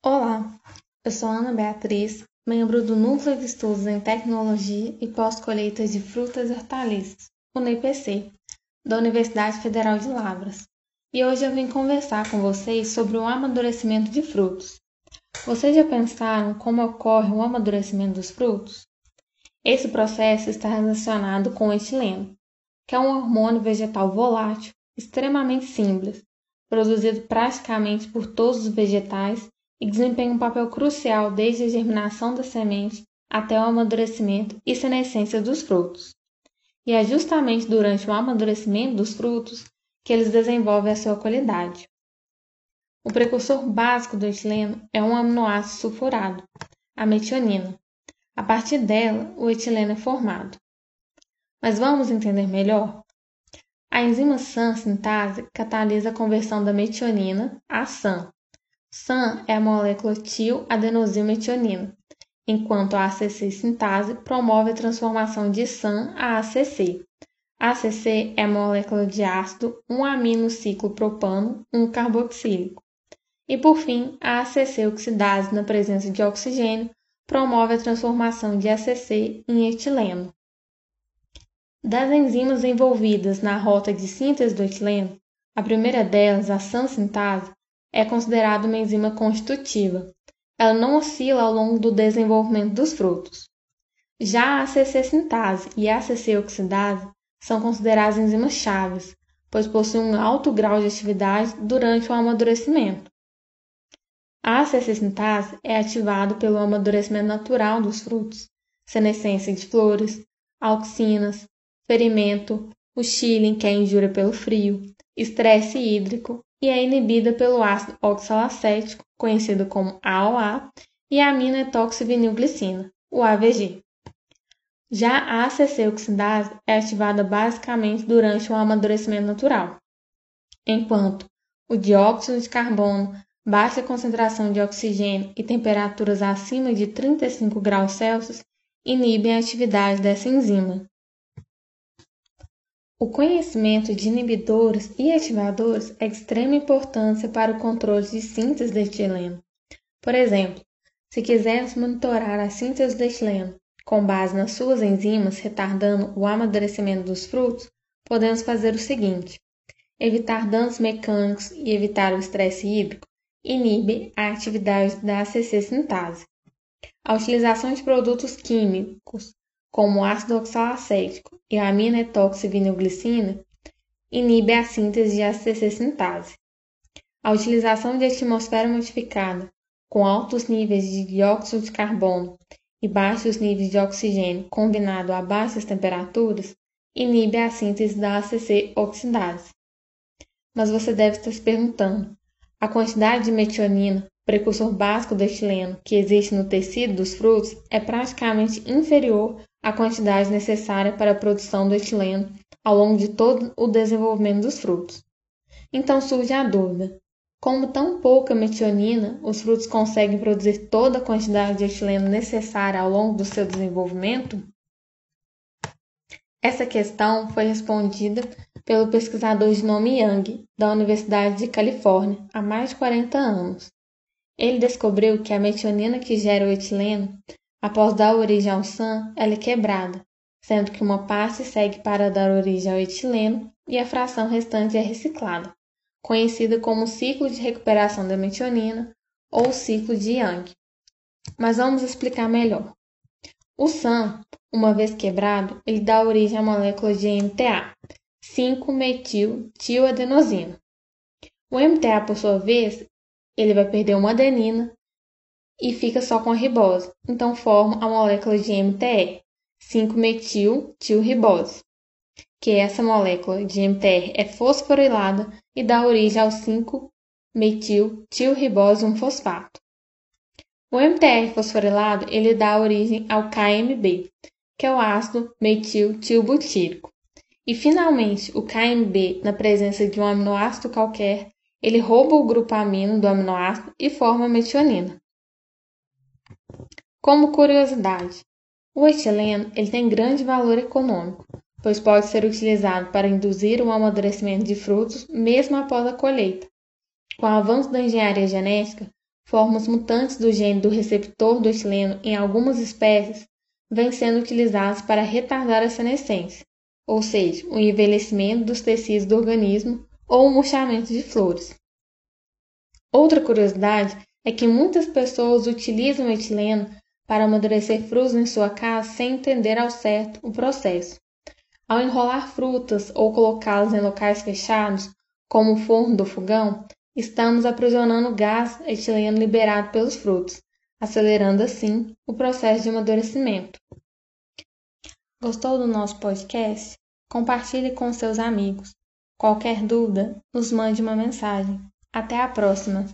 Olá, eu sou Ana Beatriz, membro do Núcleo de Estudos em Tecnologia e Pós-Colheitas de Frutas e Hortaliças, UNEPC, da Universidade Federal de Lavras. E hoje eu vim conversar com vocês sobre o amadurecimento de frutos. Vocês já pensaram como ocorre o amadurecimento dos frutos? Esse processo está relacionado com o etileno, que é um hormônio vegetal volátil extremamente simples, produzido praticamente por todos os vegetais e desempenha um papel crucial desde a germinação da semente até o amadurecimento e senescência dos frutos. E é justamente durante o amadurecimento dos frutos que eles desenvolvem a sua qualidade. O precursor básico do etileno é um aminoácido sulfurado, a metionina. A partir dela, o etileno é formado. Mas vamos entender melhor? A enzima SAN sintase catalisa a conversão da metionina a SAN, SAN é a molécula tioadenosylmetionina, enquanto a ACC sintase promove a transformação de SAN a ACC. A ACC é a molécula de ácido 1-amino-ciclo-propano 1-carboxílico. E por fim, a ACC oxidase na presença de oxigênio promove a transformação de ACC em etileno. Das enzimas envolvidas na rota de síntese do etileno, a primeira delas, a SAN-sintase, é considerada uma enzima constitutiva. Ela não oscila ao longo do desenvolvimento dos frutos. Já a ACC sintase e a ACC oxidase são consideradas enzimas chaves, pois possuem um alto grau de atividade durante o amadurecimento. A ACC sintase é ativada pelo amadurecimento natural dos frutos, senescência de flores, auxinas, ferimento, o chilling, que é injúria pelo frio, estresse hídrico e é inibida pelo ácido oxalacético, conhecido como AOA, e a aminoetoxivinilglicina, o AVG. Já a ACC oxidase é ativada basicamente durante o amadurecimento natural, enquanto o dióxido de carbono, baixa concentração de oxigênio e temperaturas acima de 35 graus Celsius inibem a atividade dessa enzima. O conhecimento de inibidores e ativadores é de extrema importância para o controle de síntese de etileno. Por exemplo, se quisermos monitorar a síntese de etileno com base nas suas enzimas retardando o amadurecimento dos frutos, podemos fazer o seguinte: evitar danos mecânicos e evitar o estresse hídrico inibe a atividade da ACC sintase. A utilização de produtos químicos como o ácido oxalacético e a aminetoxivinilglicina, inibe a síntese de ACC sintase. A utilização de atmosfera modificada com altos níveis de dióxido de carbono e baixos níveis de oxigênio combinado a baixas temperaturas inibe a síntese da ACC oxidase. Mas você deve estar se perguntando: a quantidade de metionina, precursor básico do etileno, que existe no tecido dos frutos é praticamente inferior a quantidade necessária para a produção do etileno ao longo de todo o desenvolvimento dos frutos. Então surge a dúvida: como tão pouca metionina, os frutos conseguem produzir toda a quantidade de etileno necessária ao longo do seu desenvolvimento? Essa questão foi respondida pelo pesquisador de nome Yang, da Universidade de Califórnia, há mais de 40 anos. Ele descobriu que a metionina que gera o etileno Após dar origem ao SAN, ela é quebrada, sendo que uma parte segue para dar origem ao etileno e a fração restante é reciclada, conhecida como ciclo de recuperação da metionina ou ciclo de Young. Mas vamos explicar melhor. O SAN, uma vez quebrado, ele dá origem à molécula de MTA, 5-metil-tioadenosina. O MTA, por sua vez, ele vai perder uma adenina, e fica só com a ribose, então forma a molécula de MTR, 5-metil-tilribose, que essa molécula de MTR é fosforilada e dá origem ao 5-metil-tilribose 1-fosfato. O MTR fosforilado ele dá origem ao KMB, que é o ácido metil-tilbutírico. E finalmente, o KMB, na presença de um aminoácido qualquer, ele rouba o grupo amino do aminoácido e forma a metionina. Como curiosidade, o etileno ele tem grande valor econômico, pois pode ser utilizado para induzir o amadurecimento de frutos mesmo após a colheita. Com o avanço da engenharia genética, formas mutantes do gene do receptor do etileno em algumas espécies vêm sendo utilizados para retardar a senescência, ou seja, o envelhecimento dos tecidos do organismo ou o murchamento de flores. Outra curiosidade é que muitas pessoas utilizam o etileno para amadurecer frutas em sua casa sem entender ao certo o processo. Ao enrolar frutas ou colocá-las em locais fechados, como o forno do fogão, estamos aprisionando o gás etileno liberado pelos frutos, acelerando assim o processo de amadurecimento. Gostou do nosso podcast? Compartilhe com seus amigos. Qualquer dúvida, nos mande uma mensagem. Até a próxima!